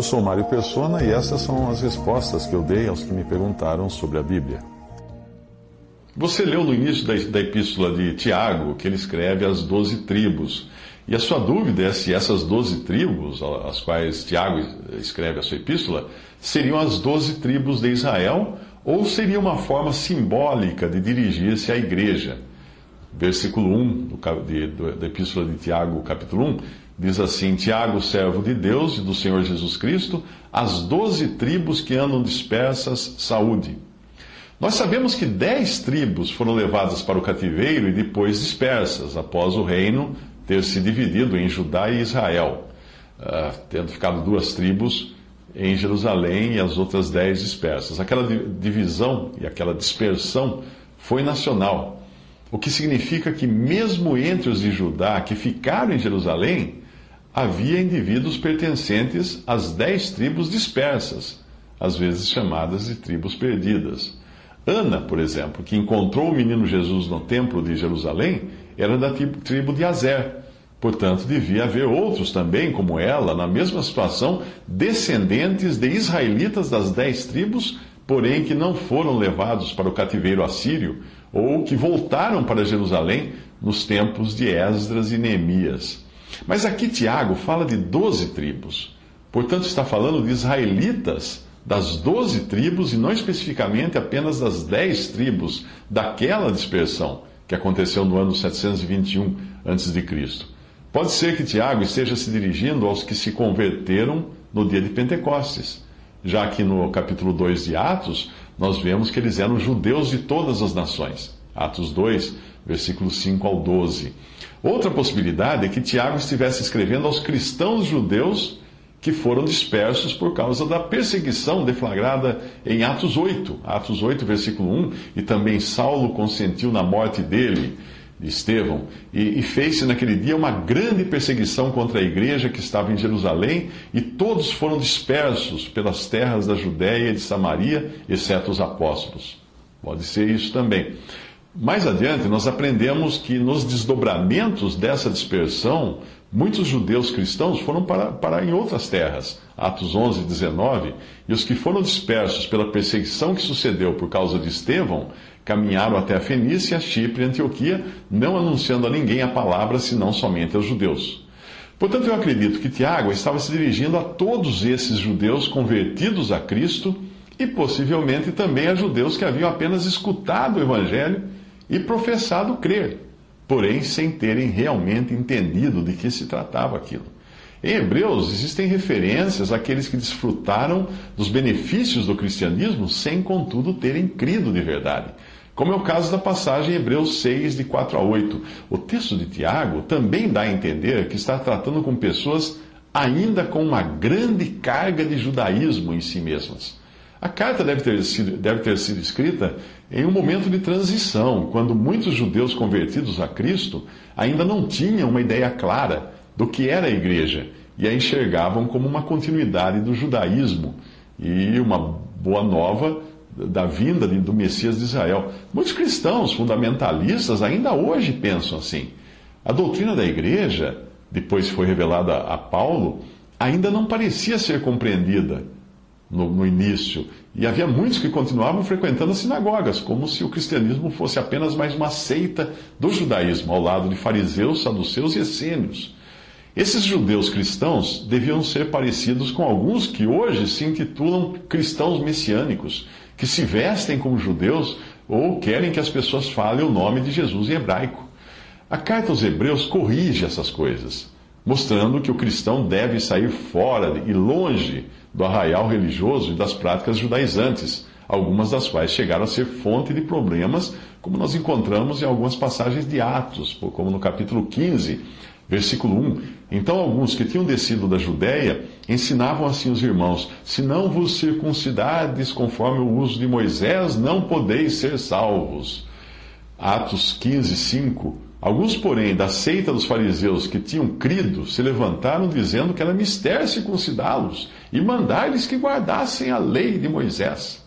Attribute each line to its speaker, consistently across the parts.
Speaker 1: Eu sou Mário Persona e essas são as respostas que eu dei aos que me perguntaram sobre a Bíblia. Você leu no início da, da epístola de Tiago que ele escreve as doze tribos. E a sua dúvida é se essas doze tribos, às quais Tiago escreve a sua epístola, seriam as doze tribos de Israel ou seria uma forma simbólica de dirigir-se à igreja. Versículo 1 da epístola de Tiago, capítulo 1, diz assim: Tiago, servo de Deus e do Senhor Jesus Cristo, as doze tribos que andam dispersas, saúde. Nós sabemos que dez tribos foram levadas para o cativeiro e depois dispersas, após o reino ter se dividido em Judá e Israel, uh, tendo ficado duas tribos em Jerusalém e as outras dez dispersas. Aquela divisão e aquela dispersão foi nacional, o que significa que, mesmo entre os de Judá que ficaram em Jerusalém, havia indivíduos pertencentes às dez tribos dispersas, às vezes chamadas de tribos perdidas. Ana, por exemplo, que encontrou o menino Jesus no templo de Jerusalém, era da tribo de Azer. Portanto, devia haver outros também, como ela, na mesma situação, descendentes de israelitas das dez tribos, porém que não foram levados para o cativeiro assírio, ou que voltaram para Jerusalém nos tempos de Esdras e Neemias. Mas aqui Tiago fala de doze tribos. Portanto, está falando de israelitas das doze tribos e não especificamente apenas das dez tribos daquela dispersão que aconteceu no ano 721 a.C. Pode ser que Tiago esteja se dirigindo aos que se converteram no dia de Pentecostes, já que no capítulo 2 de Atos nós vemos que eles eram judeus de todas as nações. Atos 2, versículos 5 ao 12. Outra possibilidade é que Tiago estivesse escrevendo aos cristãos judeus que foram dispersos por causa da perseguição deflagrada em Atos 8, Atos 8, versículo 1, e também Saulo consentiu na morte dele, de Estevão, e, e fez-se naquele dia uma grande perseguição contra a igreja que estava em Jerusalém, e todos foram dispersos pelas terras da Judéia e de Samaria, exceto os apóstolos. Pode ser isso também. Mais adiante, nós aprendemos que nos desdobramentos dessa dispersão, muitos judeus cristãos foram para, para em outras terras, Atos 11, 19, e os que foram dispersos pela perseguição que sucedeu por causa de Estevão, caminharam até a Fenícia, Chipre e Antioquia, não anunciando a ninguém a palavra, senão somente aos judeus. Portanto, eu acredito que Tiago estava se dirigindo a todos esses judeus convertidos a Cristo e possivelmente também a judeus que haviam apenas escutado o Evangelho e professado crer, porém sem terem realmente entendido de que se tratava aquilo. Em Hebreus existem referências àqueles que desfrutaram dos benefícios do cristianismo sem, contudo, terem crido de verdade. Como é o caso da passagem em Hebreus 6, de 4 a 8. O texto de Tiago também dá a entender que está tratando com pessoas ainda com uma grande carga de judaísmo em si mesmas. A carta deve ter, sido, deve ter sido escrita em um momento de transição, quando muitos judeus convertidos a Cristo ainda não tinham uma ideia clara do que era a igreja e a enxergavam como uma continuidade do judaísmo e uma boa nova da vinda do Messias de Israel. Muitos cristãos fundamentalistas ainda hoje pensam assim. A doutrina da igreja, depois foi revelada a Paulo, ainda não parecia ser compreendida no, no, início. E havia muitos que continuavam frequentando as sinagogas, como se o cristianismo fosse apenas mais uma seita do judaísmo, ao lado de fariseus, saduceus e essênios. Esses judeus cristãos deviam ser parecidos com alguns que hoje se intitulam cristãos messiânicos, que se vestem como judeus ou querem que as pessoas falem o nome de Jesus em hebraico. A carta aos Hebreus corrige essas coisas, mostrando que o cristão deve sair fora e longe do arraial religioso e das práticas judaizantes, algumas das quais chegaram a ser fonte de problemas, como nós encontramos em algumas passagens de Atos, como no capítulo 15, Versículo 1: Então alguns que tinham descido da Judéia ensinavam assim os irmãos: Se não vos circuncidardes conforme o uso de Moisés, não podeis ser salvos. Atos 15, 5. Alguns, porém, da seita dos fariseus que tinham crido, se levantaram dizendo que era mistério circuncidá-los e mandar-lhes que guardassem a lei de Moisés.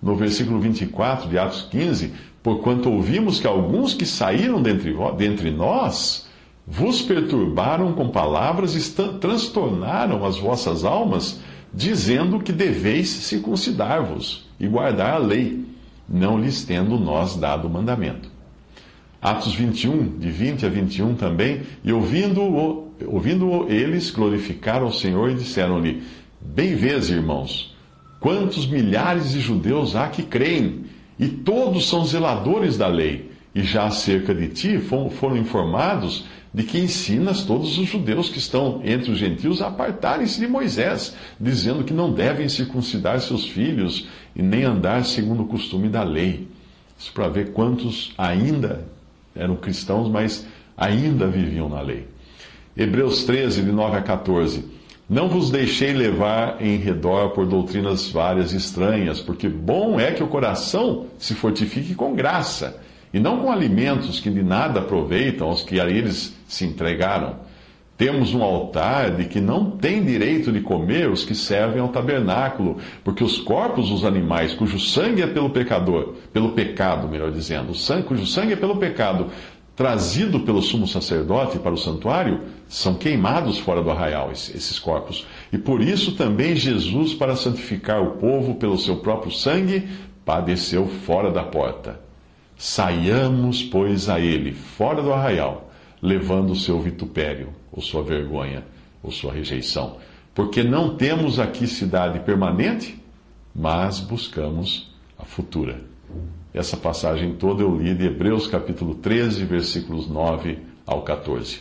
Speaker 1: No versículo 24 de Atos 15, porquanto ouvimos que alguns que saíram dentre, dentre nós vos perturbaram com palavras e transtornaram as vossas almas, dizendo que deveis circuncidar-vos e guardar a lei, não lhes tendo nós dado o mandamento. Atos 21, de 20 a 21 também, e ouvindo-o, ouvindo eles, glorificaram o Senhor e disseram-lhe: Bem vês, irmãos, quantos milhares de judeus há que creem, e todos são zeladores da lei, e já acerca de ti foram informados de que ensinas todos os judeus que estão entre os gentios a apartarem-se de Moisés, dizendo que não devem circuncidar seus filhos e nem andar segundo o costume da lei. Isso para ver quantos ainda eram cristãos, mas ainda viviam na lei. Hebreus 13, de 9 a 14. Não vos deixei levar em redor por doutrinas várias e estranhas, porque bom é que o coração se fortifique com graça e não com alimentos que de nada aproveitam aos que a eles se entregaram. Temos um altar de que não tem direito de comer os que servem ao tabernáculo, porque os corpos dos animais, cujo sangue é pelo pecador, pelo pecado, melhor dizendo, o sangue, cujo sangue é pelo pecado, trazido pelo sumo sacerdote para o santuário, são queimados fora do arraial, esses corpos. E por isso também Jesus, para santificar o povo pelo seu próprio sangue, padeceu fora da porta. Saiamos, pois, a ele, fora do arraial, levando o seu vitupério, ou sua vergonha, ou sua rejeição. Porque não temos aqui cidade permanente, mas buscamos a futura. Essa passagem toda eu li de Hebreus capítulo 13, versículos 9 ao 14.